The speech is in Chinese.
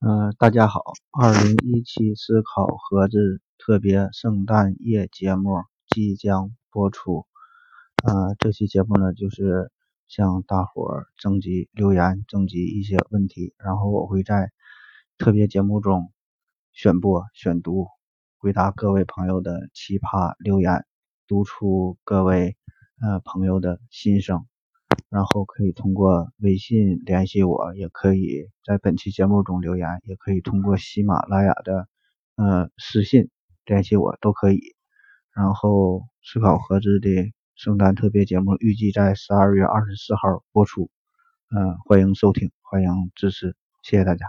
嗯，大家好，二零一七思考盒子特别圣诞夜节目即将播出。呃，这期节目呢，就是向大伙儿征集留言，征集一些问题，然后我会在特别节目中选播、选读，回答各位朋友的奇葩留言，读出各位呃朋友的心声。然后可以通过微信联系我，也可以在本期节目中留言，也可以通过喜马拉雅的呃私信联系我，都可以。然后思考盒子的圣诞特别节目预计在十二月二十四号播出，嗯，欢迎收听，欢迎支持，谢谢大家。